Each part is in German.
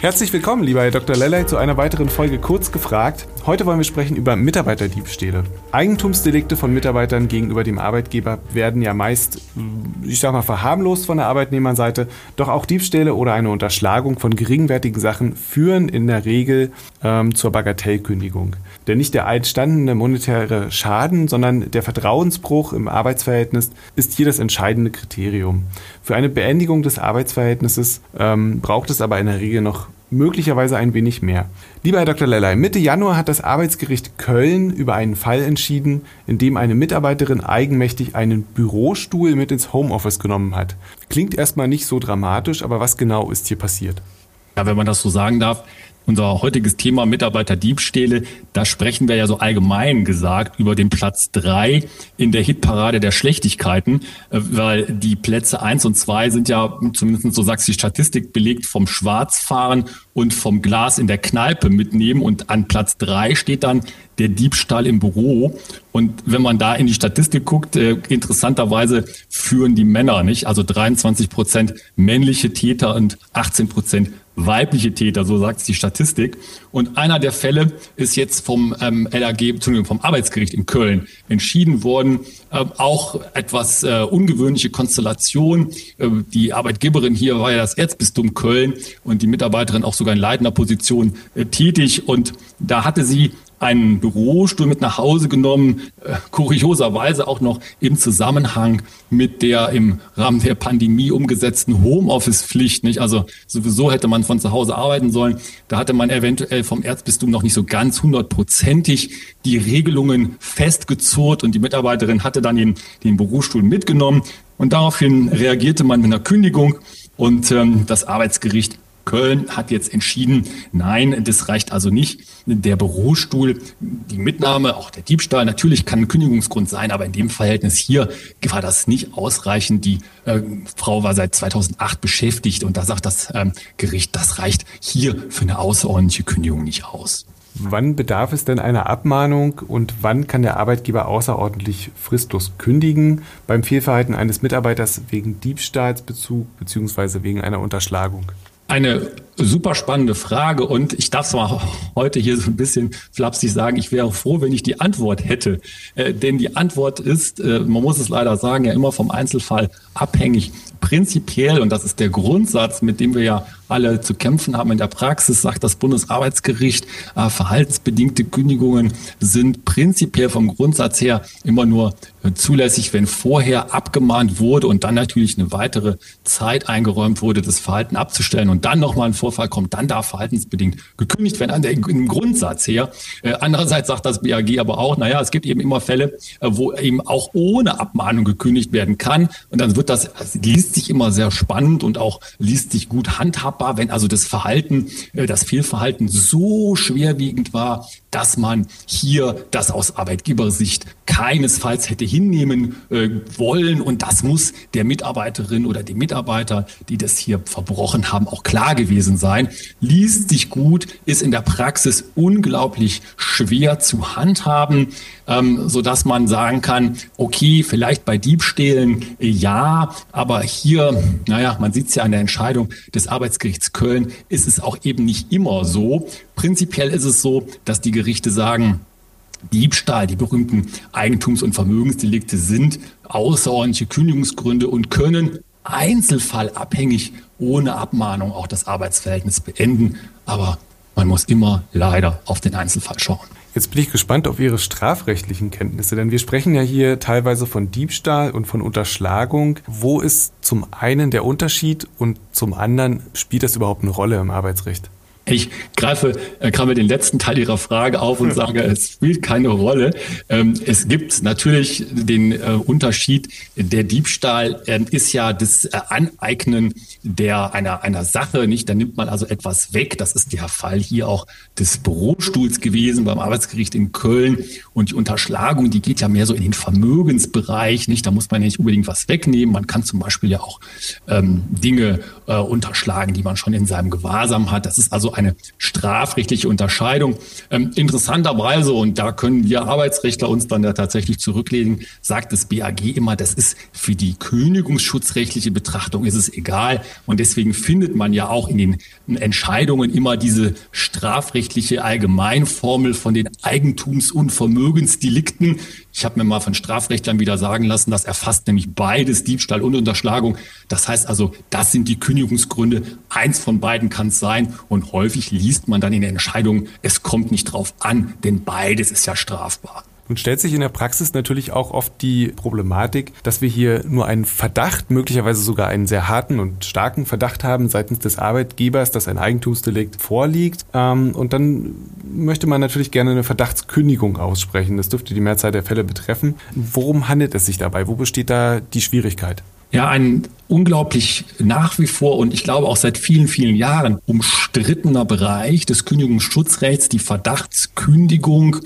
Herzlich willkommen, lieber Herr Dr. Lellay, zu einer weiteren Folge Kurz gefragt. Heute wollen wir sprechen über Mitarbeiterdiebstähle. Eigentumsdelikte von Mitarbeitern gegenüber dem Arbeitgeber werden ja meist, ich sag mal, verharmlost von der Arbeitnehmerseite. Doch auch Diebstähle oder eine Unterschlagung von geringwertigen Sachen führen in der Regel ähm, zur Bagatellkündigung. Denn nicht der entstandene monetäre Schaden, sondern der Vertrauensbruch im Arbeitsverhältnis ist hier das entscheidende Kriterium. Für eine Beendigung des Arbeitsverhältnisses ähm, braucht es aber in der Regel noch möglicherweise ein wenig mehr. Lieber Herr Dr. Lellay, Mitte Januar hat das Arbeitsgericht Köln über einen Fall entschieden, in dem eine Mitarbeiterin eigenmächtig einen Bürostuhl mit ins Homeoffice genommen hat. Klingt erstmal nicht so dramatisch, aber was genau ist hier passiert? Ja, wenn man das so sagen darf, unser heutiges Thema Mitarbeiterdiebstähle, da sprechen wir ja so allgemein gesagt über den Platz drei in der Hitparade der Schlechtigkeiten, äh, weil die Plätze eins und zwei sind ja, zumindest so sagt die Statistik, belegt vom Schwarzfahren und vom Glas in der Kneipe mitnehmen. Und an Platz drei steht dann der Diebstahl im Büro. Und wenn man da in die Statistik guckt, äh, interessanterweise führen die Männer nicht. Also 23 Prozent männliche Täter und 18 Prozent weibliche Täter, so sagt es die Statistik. Und einer der Fälle ist jetzt vom ähm, LAG, Entschuldigung, vom Arbeitsgericht in Köln entschieden worden. Äh, auch etwas äh, ungewöhnliche Konstellation. Äh, die Arbeitgeberin hier war ja das Erzbistum Köln und die Mitarbeiterin auch sogar in leitender Position äh, tätig. Und da hatte sie einen Bürostuhl mit nach Hause genommen, äh, kurioserweise auch noch im Zusammenhang mit der im Rahmen der Pandemie umgesetzten Homeoffice-Pflicht. Nicht? Also sowieso hätte man von zu Hause arbeiten sollen. Da hatte man eventuell vom Erzbistum noch nicht so ganz hundertprozentig die Regelungen festgezurrt und die Mitarbeiterin hatte dann den, den Bürostuhl mitgenommen. Und daraufhin reagierte man mit einer Kündigung und ähm, das Arbeitsgericht Köln hat jetzt entschieden, nein, das reicht also nicht. Der Bürostuhl, die Mitnahme, auch der Diebstahl, natürlich kann ein Kündigungsgrund sein, aber in dem Verhältnis hier war das nicht ausreichend. Die äh, Frau war seit 2008 beschäftigt und da sagt das ähm, Gericht, das reicht hier für eine außerordentliche Kündigung nicht aus. Wann bedarf es denn einer Abmahnung und wann kann der Arbeitgeber außerordentlich fristlos kündigen beim Fehlverhalten eines Mitarbeiters wegen Diebstahlsbezug bzw. wegen einer Unterschlagung? Eine super spannende Frage und ich darf es mal heute hier so ein bisschen flapsig sagen, ich wäre froh, wenn ich die Antwort hätte. Äh, denn die Antwort ist, äh, man muss es leider sagen, ja immer vom Einzelfall abhängig. Prinzipiell, und das ist der Grundsatz, mit dem wir ja alle zu kämpfen haben in der Praxis, sagt das Bundesarbeitsgericht, äh, verhaltensbedingte Kündigungen sind prinzipiell vom Grundsatz her immer nur äh, zulässig, wenn vorher abgemahnt wurde und dann natürlich eine weitere Zeit eingeräumt wurde, das Verhalten abzustellen und dann nochmal ein Vorfall kommt, dann darf verhaltensbedingt gekündigt werden, an der, im Grundsatz her. Äh, andererseits sagt das BAG aber auch, naja, es gibt eben immer Fälle, äh, wo eben auch ohne Abmahnung gekündigt werden kann und dann wird das, das liest sich immer sehr spannend und auch liest sich gut handhabbar wenn also das Verhalten, äh, das Fehlverhalten so schwerwiegend war, dass man hier das aus Arbeitgebersicht keinesfalls hätte hinnehmen äh, wollen. Und das muss der Mitarbeiterin oder dem Mitarbeiter, die das hier verbrochen haben, auch klar gewesen sein. Liest sich gut, ist in der Praxis unglaublich schwer zu handhaben, ähm, so dass man sagen kann, okay, vielleicht bei Diebstählen äh, ja, aber hier, naja, man sieht es ja an der Entscheidung des Arbeitsgerichts Köln, ist es auch eben nicht immer so. Prinzipiell ist es so, dass die Gerichte sagen, Diebstahl, die berühmten Eigentums- und Vermögensdelikte sind außerordentliche Kündigungsgründe und können einzelfallabhängig ohne Abmahnung auch das Arbeitsverhältnis beenden. Aber man muss immer leider auf den Einzelfall schauen. Jetzt bin ich gespannt auf Ihre strafrechtlichen Kenntnisse, denn wir sprechen ja hier teilweise von Diebstahl und von Unterschlagung. Wo ist zum einen der Unterschied und zum anderen spielt das überhaupt eine Rolle im Arbeitsrecht? Ich greife, äh, greife den letzten Teil Ihrer Frage auf und sage, es spielt keine Rolle. Ähm, es gibt natürlich den äh, Unterschied. Der Diebstahl äh, ist ja das äh, Aneignen der einer einer Sache, nicht? Da nimmt man also etwas weg. Das ist der Fall hier auch des Bürostuhls gewesen beim Arbeitsgericht in Köln. Und die Unterschlagung, die geht ja mehr so in den Vermögensbereich, nicht? Da muss man ja nicht unbedingt was wegnehmen. Man kann zum Beispiel ja auch ähm, Dinge äh, unterschlagen, die man schon in seinem Gewahrsam hat. Das ist also eine strafrechtliche Unterscheidung. Ähm, interessanterweise, und da können wir Arbeitsrechtler uns dann ja tatsächlich zurücklegen, sagt das BAG immer, das ist für die kündigungsschutzrechtliche Betrachtung ist es egal. Und deswegen findet man ja auch in den Entscheidungen immer diese strafrechtliche Allgemeinformel von den Eigentums- und Vermögensdelikten. Ich habe mir mal von Strafrechtlern wieder sagen lassen, das erfasst nämlich beides, Diebstahl und Unterschlagung. Das heißt also, das sind die Kündigungsgründe. Eins von beiden kann es sein. Und häufig liest man dann in der Entscheidung, es kommt nicht drauf an, denn beides ist ja strafbar. Nun stellt sich in der Praxis natürlich auch oft die Problematik, dass wir hier nur einen Verdacht, möglicherweise sogar einen sehr harten und starken Verdacht haben seitens des Arbeitgebers, dass ein Eigentumsdelikt vorliegt. Ähm, und dann möchte man natürlich gerne eine Verdachtskündigung aussprechen. Das dürfte die Mehrzahl der Fälle betreffen. Worum handelt es sich dabei? Wo besteht da die Schwierigkeit? Ja, ein unglaublich nach wie vor und ich glaube auch seit vielen, vielen Jahren umstrittener Bereich des Kündigungsschutzrechts, die Verdachtskündigung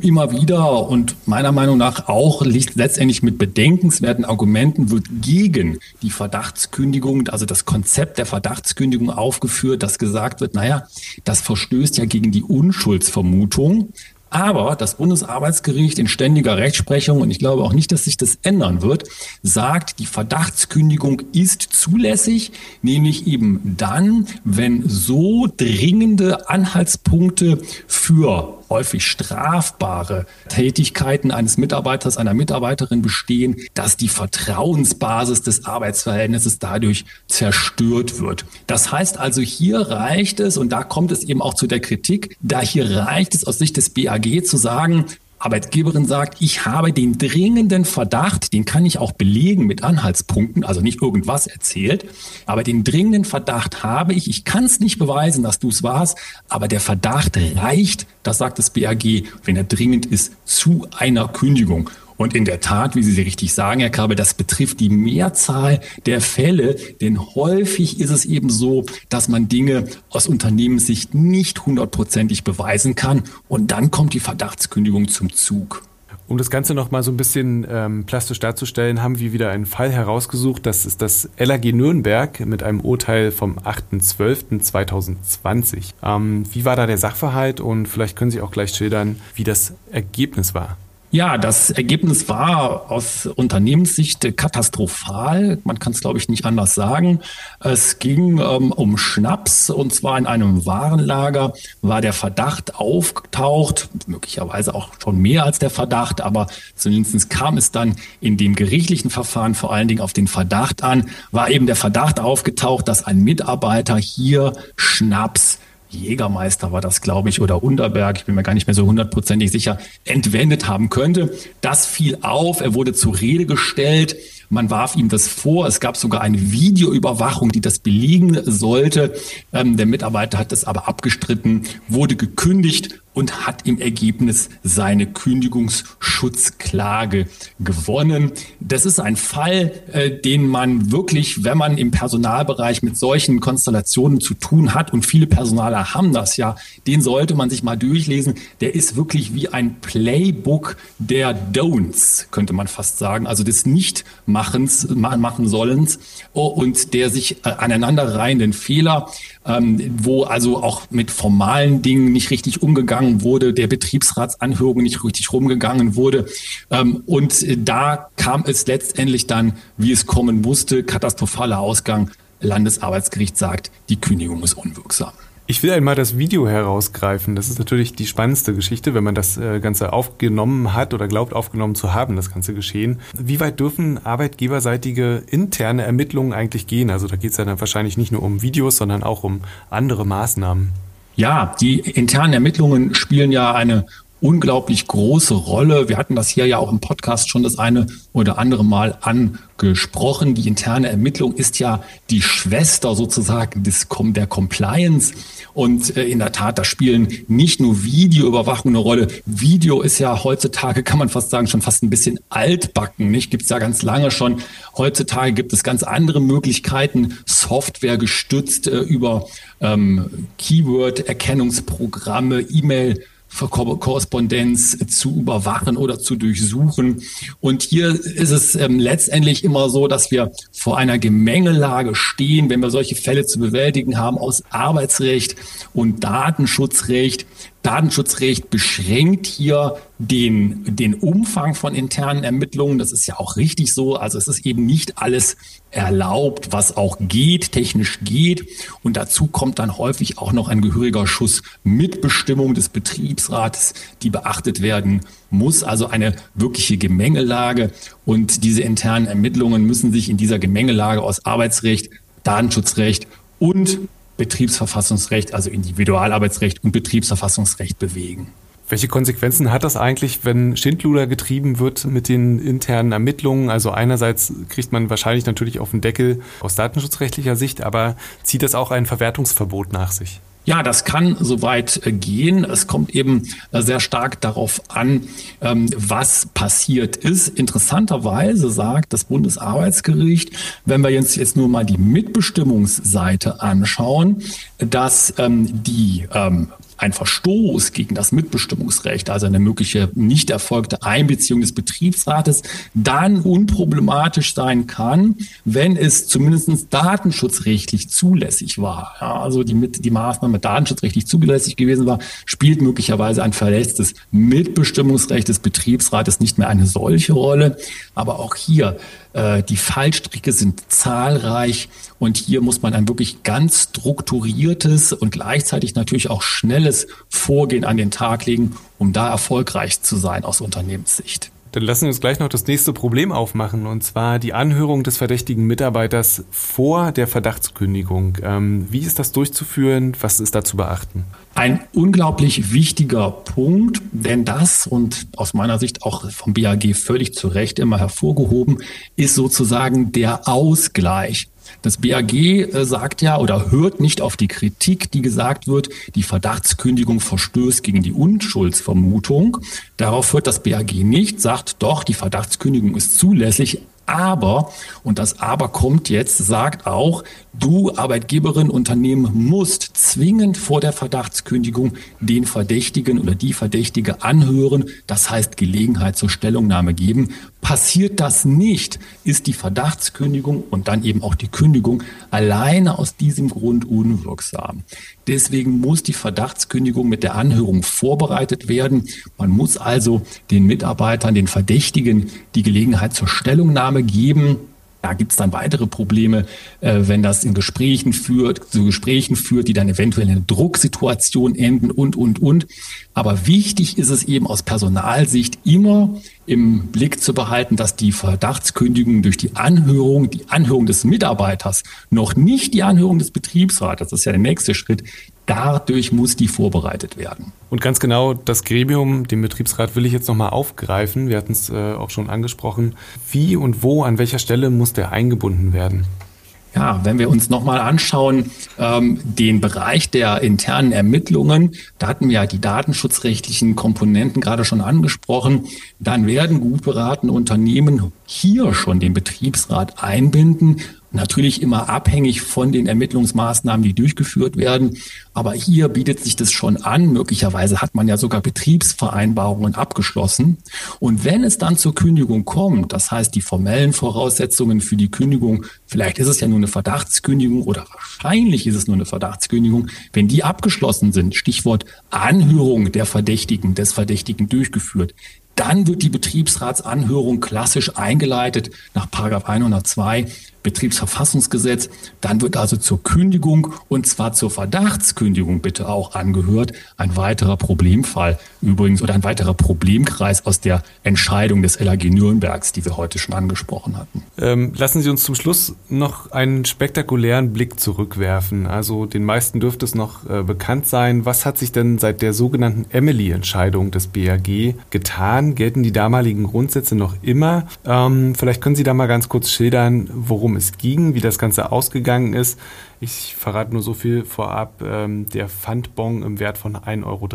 immer wieder und meiner Meinung nach auch letztendlich mit bedenkenswerten Argumenten wird gegen die Verdachtskündigung, also das Konzept der Verdachtskündigung aufgeführt, dass gesagt wird, naja, das verstößt ja gegen die Unschuldsvermutung. Aber das Bundesarbeitsgericht in ständiger Rechtsprechung, und ich glaube auch nicht, dass sich das ändern wird, sagt, die Verdachtskündigung ist zulässig, nämlich eben dann, wenn so dringende Anhaltspunkte für häufig strafbare Tätigkeiten eines Mitarbeiters, einer Mitarbeiterin bestehen, dass die Vertrauensbasis des Arbeitsverhältnisses dadurch zerstört wird. Das heißt also, hier reicht es, und da kommt es eben auch zu der Kritik, da hier reicht es aus Sicht des BAG zu sagen, Arbeitgeberin sagt, ich habe den dringenden Verdacht, den kann ich auch belegen mit Anhaltspunkten, also nicht irgendwas erzählt, aber den dringenden Verdacht habe ich, ich kann es nicht beweisen, dass du es warst, aber der Verdacht reicht, das sagt das BAG, wenn er dringend ist, zu einer Kündigung. Und in der Tat, wie Sie richtig sagen, Herr Kabel, das betrifft die Mehrzahl der Fälle, denn häufig ist es eben so, dass man Dinge aus Unternehmenssicht nicht hundertprozentig beweisen kann und dann kommt die Verdachtskündigung zum Zug. Um das Ganze noch mal so ein bisschen ähm, plastisch darzustellen, haben wir wieder einen Fall herausgesucht. Das ist das LAG Nürnberg mit einem Urteil vom 8.12.2020. Ähm, wie war da der Sachverhalt und vielleicht können Sie auch gleich schildern, wie das Ergebnis war? Ja, das Ergebnis war aus Unternehmenssicht katastrophal. Man kann es, glaube ich, nicht anders sagen. Es ging ähm, um Schnaps und zwar in einem Warenlager war der Verdacht aufgetaucht, möglicherweise auch schon mehr als der Verdacht, aber zumindest kam es dann in dem gerichtlichen Verfahren vor allen Dingen auf den Verdacht an, war eben der Verdacht aufgetaucht, dass ein Mitarbeiter hier Schnaps Jägermeister war das, glaube ich, oder Unterberg, ich bin mir gar nicht mehr so hundertprozentig sicher, entwendet haben könnte. Das fiel auf, er wurde zur Rede gestellt. Man warf ihm das vor. Es gab sogar eine Videoüberwachung, die das belegen sollte. Ähm, der Mitarbeiter hat das aber abgestritten, wurde gekündigt und hat im Ergebnis seine Kündigungsschutzklage gewonnen. Das ist ein Fall, äh, den man wirklich, wenn man im Personalbereich mit solchen Konstellationen zu tun hat, und viele Personaler haben das ja, den sollte man sich mal durchlesen. Der ist wirklich wie ein Playbook der Don'ts, könnte man fast sagen, also des Nichtmachens, machen sollens oh, und der sich äh, aneinanderreihenden Fehler, ähm, wo also auch mit formalen Dingen nicht richtig umgegangen wurde, der Betriebsratsanhörung nicht richtig rumgegangen wurde. Ähm, und da kam es letztendlich dann, wie es kommen musste, katastrophaler Ausgang. Landesarbeitsgericht sagt, die Kündigung ist unwirksam. Ich will einmal das Video herausgreifen. Das ist natürlich die spannendste Geschichte, wenn man das äh, Ganze aufgenommen hat oder glaubt aufgenommen zu haben, das ganze Geschehen. Wie weit dürfen arbeitgeberseitige interne Ermittlungen eigentlich gehen? Also da geht es ja dann wahrscheinlich nicht nur um Videos, sondern auch um andere Maßnahmen. Ja, die internen Ermittlungen spielen ja eine unglaublich große Rolle. Wir hatten das hier ja auch im Podcast schon das eine oder andere Mal angesprochen. Die interne Ermittlung ist ja die Schwester sozusagen des, der Compliance. Und äh, in der Tat, da spielen nicht nur Videoüberwachung eine Rolle. Video ist ja heutzutage, kann man fast sagen, schon fast ein bisschen altbacken. Nicht? Gibt es ja ganz lange schon. Heutzutage gibt es ganz andere Möglichkeiten, Software gestützt äh, über ähm, Keyword-Erkennungsprogramme, E-Mail- Korrespondenz zu überwachen oder zu durchsuchen. Und hier ist es ähm, letztendlich immer so, dass wir vor einer Gemengelage stehen, wenn wir solche Fälle zu bewältigen haben aus Arbeitsrecht und Datenschutzrecht. Datenschutzrecht beschränkt hier den, den Umfang von internen Ermittlungen. Das ist ja auch richtig so. Also es ist eben nicht alles erlaubt, was auch geht, technisch geht. Und dazu kommt dann häufig auch noch ein gehöriger Schuss Mitbestimmung des Betriebsrates, die beachtet werden muss. Also eine wirkliche Gemengelage. Und diese internen Ermittlungen müssen sich in dieser Gemengelage aus Arbeitsrecht, Datenschutzrecht und Betriebsverfassungsrecht, also Individualarbeitsrecht und Betriebsverfassungsrecht bewegen. Welche Konsequenzen hat das eigentlich, wenn Schindluder getrieben wird mit den internen Ermittlungen? Also einerseits kriegt man wahrscheinlich natürlich auf den Deckel aus datenschutzrechtlicher Sicht, aber zieht das auch ein Verwertungsverbot nach sich? Ja, das kann soweit äh, gehen. Es kommt eben äh, sehr stark darauf an, ähm, was passiert ist. Interessanterweise sagt das Bundesarbeitsgericht, wenn wir jetzt, jetzt nur mal die Mitbestimmungsseite anschauen, dass ähm, die ähm, ein Verstoß gegen das Mitbestimmungsrecht, also eine mögliche nicht erfolgte Einbeziehung des Betriebsrates, dann unproblematisch sein kann, wenn es zumindest datenschutzrechtlich zulässig war. Ja, also die, die Maßnahme datenschutzrechtlich zulässig gewesen war, spielt möglicherweise ein verletztes Mitbestimmungsrecht des Betriebsrates nicht mehr eine solche Rolle. Aber auch hier äh, die Fallstricke sind zahlreich und hier muss man ein wirklich ganz strukturiertes und gleichzeitig natürlich auch schnelles Vorgehen an den Tag legen, um da erfolgreich zu sein aus Unternehmenssicht. Dann lassen wir uns gleich noch das nächste Problem aufmachen, und zwar die Anhörung des verdächtigen Mitarbeiters vor der Verdachtskündigung. Ähm, wie ist das durchzuführen? Was ist da zu beachten? Ein unglaublich wichtiger Punkt, denn das und aus meiner Sicht auch vom BAG völlig zu Recht immer hervorgehoben, ist sozusagen der Ausgleich das BAG äh, sagt ja oder hört nicht auf die Kritik, die gesagt wird, die Verdachtskündigung verstößt gegen die Unschuldsvermutung. Darauf hört das BAG nicht, sagt doch, die Verdachtskündigung ist zulässig, aber, und das Aber kommt jetzt, sagt auch, du Arbeitgeberin, Unternehmen musst zwingend vor der Verdachtskündigung den Verdächtigen oder die Verdächtige anhören, das heißt Gelegenheit zur Stellungnahme geben. Passiert das nicht, ist die Verdachtskündigung und dann eben auch die Kündigung alleine aus diesem Grund unwirksam. Deswegen muss die Verdachtskündigung mit der Anhörung vorbereitet werden. Man muss also den Mitarbeitern, den Verdächtigen die Gelegenheit zur Stellungnahme geben. Da gibt es dann weitere Probleme, äh, wenn das in Gesprächen führt, zu Gesprächen führt, die dann eventuell in einer Drucksituation enden und, und, und. Aber wichtig ist es eben aus Personalsicht immer im Blick zu behalten, dass die Verdachtskündigung durch die Anhörung, die Anhörung des Mitarbeiters, noch nicht die Anhörung des Betriebsrates, das ist ja der nächste Schritt, dadurch muss die vorbereitet werden. Und ganz genau das Gremium, den Betriebsrat, will ich jetzt nochmal aufgreifen. Wir hatten es äh, auch schon angesprochen. Wie und wo, an welcher Stelle muss der eingebunden werden? Ja, wenn wir uns nochmal anschauen, ähm, den Bereich der internen Ermittlungen, da hatten wir ja die datenschutzrechtlichen Komponenten gerade schon angesprochen, dann werden gut beratene Unternehmen hier schon den Betriebsrat einbinden, Natürlich immer abhängig von den Ermittlungsmaßnahmen, die durchgeführt werden. Aber hier bietet sich das schon an. Möglicherweise hat man ja sogar Betriebsvereinbarungen abgeschlossen. Und wenn es dann zur Kündigung kommt, das heißt die formellen Voraussetzungen für die Kündigung, vielleicht ist es ja nur eine Verdachtskündigung oder wahrscheinlich ist es nur eine Verdachtskündigung, wenn die abgeschlossen sind, Stichwort Anhörung der Verdächtigen, des Verdächtigen durchgeführt, dann wird die Betriebsratsanhörung klassisch eingeleitet nach 102 Betriebsverfassungsgesetz. Dann wird also zur Kündigung und zwar zur Verdachtskündigung bitte auch angehört. Ein weiterer Problemfall übrigens oder ein weiterer Problemkreis aus der Entscheidung des LAG Nürnbergs, die wir heute schon angesprochen hatten. Ähm, lassen Sie uns zum Schluss noch einen spektakulären Blick zurückwerfen. Also den meisten dürfte es noch äh, bekannt sein. Was hat sich denn seit der sogenannten Emily-Entscheidung des BAG getan? Gelten die damaligen Grundsätze noch immer? Ähm, vielleicht können Sie da mal ganz kurz schildern, worum es ging, wie das Ganze ausgegangen ist. Ich verrate nur so viel vorab. Ähm, der Pfandbon im Wert von 1,30 Euro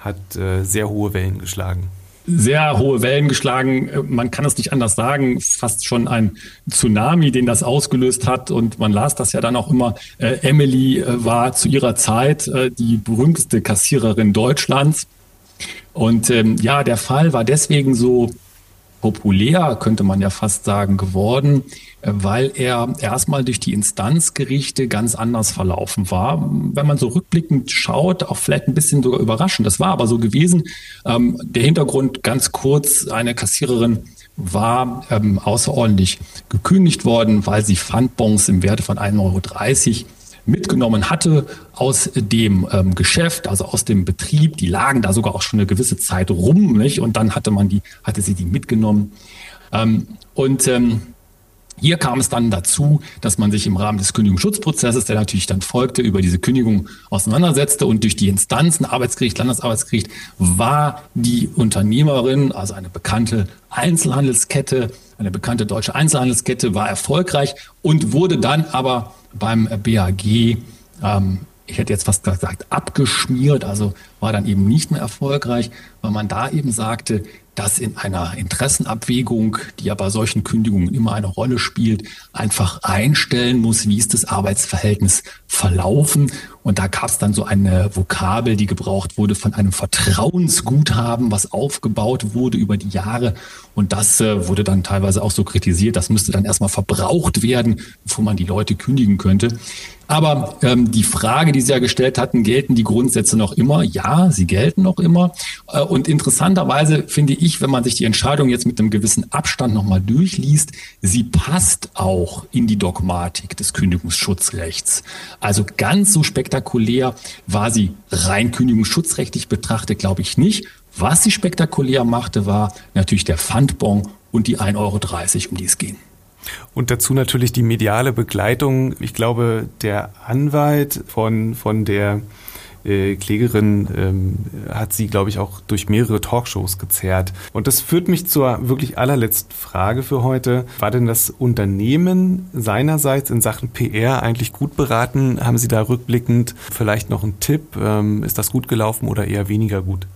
hat äh, sehr hohe Wellen geschlagen sehr hohe Wellen geschlagen. Man kann es nicht anders sagen. Fast schon ein Tsunami, den das ausgelöst hat. Und man las das ja dann auch immer. Äh, Emily äh, war zu ihrer Zeit äh, die berühmteste Kassiererin Deutschlands. Und ähm, ja, der Fall war deswegen so populär, könnte man ja fast sagen, geworden, äh, weil er erstmal durch die Instanzgerichte ganz anders verlaufen war. Wenn man so rückblickend schaut, auch vielleicht ein bisschen sogar überraschend. Das war aber so gewesen. Ähm, der Hintergrund ganz kurz, eine Kassiererin war ähm, außerordentlich gekündigt worden, weil sie Pfandbons im Werte von 1,30 Euro mitgenommen hatte aus dem ähm, Geschäft, also aus dem Betrieb. Die lagen da sogar auch schon eine gewisse Zeit rum, nicht? Und dann hatte man die, hatte sie die mitgenommen. Ähm, und ähm, hier kam es dann dazu, dass man sich im Rahmen des Kündigungsschutzprozesses, der natürlich dann folgte, über diese Kündigung auseinandersetzte und durch die Instanzen, Arbeitsgericht, Landesarbeitsgericht, war die Unternehmerin, also eine bekannte Einzelhandelskette, eine bekannte deutsche Einzelhandelskette, war erfolgreich und wurde dann aber beim BAG, ähm, ich hätte jetzt fast gesagt, abgeschmiert, also war dann eben nicht mehr erfolgreich, weil man da eben sagte, dass in einer Interessenabwägung, die ja bei solchen Kündigungen immer eine Rolle spielt, einfach einstellen muss, wie ist das Arbeitsverhältnis verlaufen. Und da gab es dann so eine Vokabel, die gebraucht wurde von einem Vertrauensguthaben, was aufgebaut wurde über die Jahre. Und das äh, wurde dann teilweise auch so kritisiert. Das müsste dann erstmal verbraucht werden, bevor man die Leute kündigen könnte. Aber ähm, die Frage, die Sie ja gestellt hatten, gelten die Grundsätze noch immer? Ja, sie gelten noch immer. Äh, und interessanterweise finde ich, wenn man sich die Entscheidung jetzt mit einem gewissen Abstand nochmal durchliest, sie passt auch in die Dogmatik des Kündigungsschutzrechts. Also ganz so spektakulär war sie rein kündigungsschutzrechtlich betrachtet, glaube ich nicht. Was sie spektakulär machte, war natürlich der Pfandbon und die 1,30 Euro, um die es ging. Und dazu natürlich die mediale Begleitung. Ich glaube, der Anwalt von, von der äh, Klägerin ähm, hat sie, glaube ich, auch durch mehrere Talkshows gezerrt. Und das führt mich zur wirklich allerletzten Frage für heute. War denn das Unternehmen seinerseits in Sachen PR eigentlich gut beraten? Haben Sie da rückblickend vielleicht noch einen Tipp? Ähm, ist das gut gelaufen oder eher weniger gut?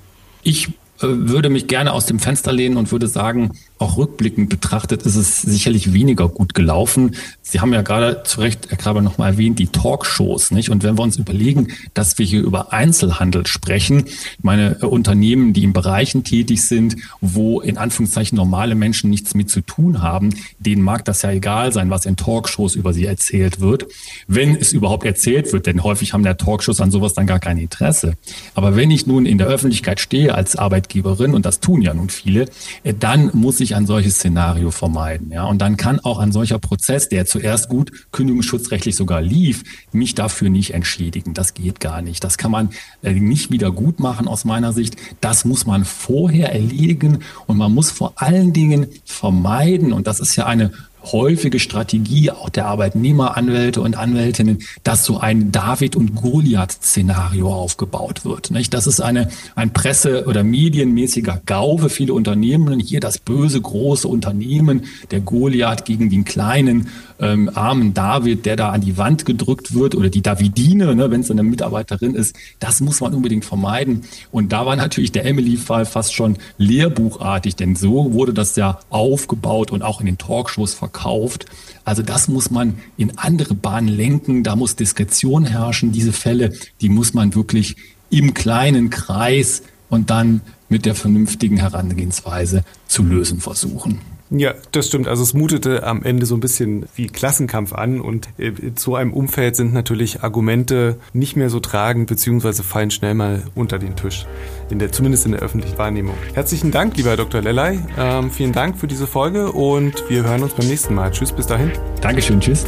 Ich würde mich gerne aus dem Fenster lehnen und würde sagen, auch rückblickend betrachtet ist es sicherlich weniger gut gelaufen. Sie haben ja gerade zu Recht, Herr Kraber, nochmal erwähnt, die Talkshows, nicht? Und wenn wir uns überlegen, dass wir hier über Einzelhandel sprechen, meine äh, Unternehmen, die in Bereichen tätig sind, wo in Anführungszeichen normale Menschen nichts mit zu tun haben, denen mag das ja egal sein, was in Talkshows über sie erzählt wird. Wenn es überhaupt erzählt wird, denn häufig haben der Talkshows an sowas dann gar kein Interesse. Aber wenn ich nun in der Öffentlichkeit stehe als Arbeitgeberin, und das tun ja nun viele, äh, dann muss ich ein solches Szenario vermeiden. Ja, und dann kann auch ein solcher Prozess, der zuerst gut kündigungsschutzrechtlich sogar lief, mich dafür nicht entschädigen. Das geht gar nicht. Das kann man äh, nicht wieder gut machen aus meiner Sicht. Das muss man vorher erledigen und man muss vor allen Dingen vermeiden, und das ist ja eine häufige Strategie auch der Arbeitnehmeranwälte und Anwältinnen, dass so ein David- und Goliath-Szenario aufgebaut wird. Nicht? Das ist eine, ein Presse- oder medienmäßiger Gau für viele Unternehmen. Hier das böse große Unternehmen, der Goliath gegen den kleinen ähm, armen David, der da an die Wand gedrückt wird oder die Davidine, ne, wenn es eine Mitarbeiterin ist. Das muss man unbedingt vermeiden. Und da war natürlich der Emily-Fall fast schon lehrbuchartig, denn so wurde das ja aufgebaut und auch in den Talkshows verkauft verkauft. Also das muss man in andere Bahnen lenken, da muss Diskretion herrschen. Diese Fälle, die muss man wirklich im kleinen Kreis und dann mit der vernünftigen Herangehensweise zu lösen versuchen. Ja, das stimmt. Also es mutete am Ende so ein bisschen wie Klassenkampf an und äh, in so einem Umfeld sind natürlich Argumente nicht mehr so tragend beziehungsweise fallen schnell mal unter den Tisch, in der, zumindest in der öffentlichen Wahrnehmung. Herzlichen Dank, lieber Dr. Lellay. Ähm, vielen Dank für diese Folge und wir hören uns beim nächsten Mal. Tschüss, bis dahin. Dankeschön, tschüss.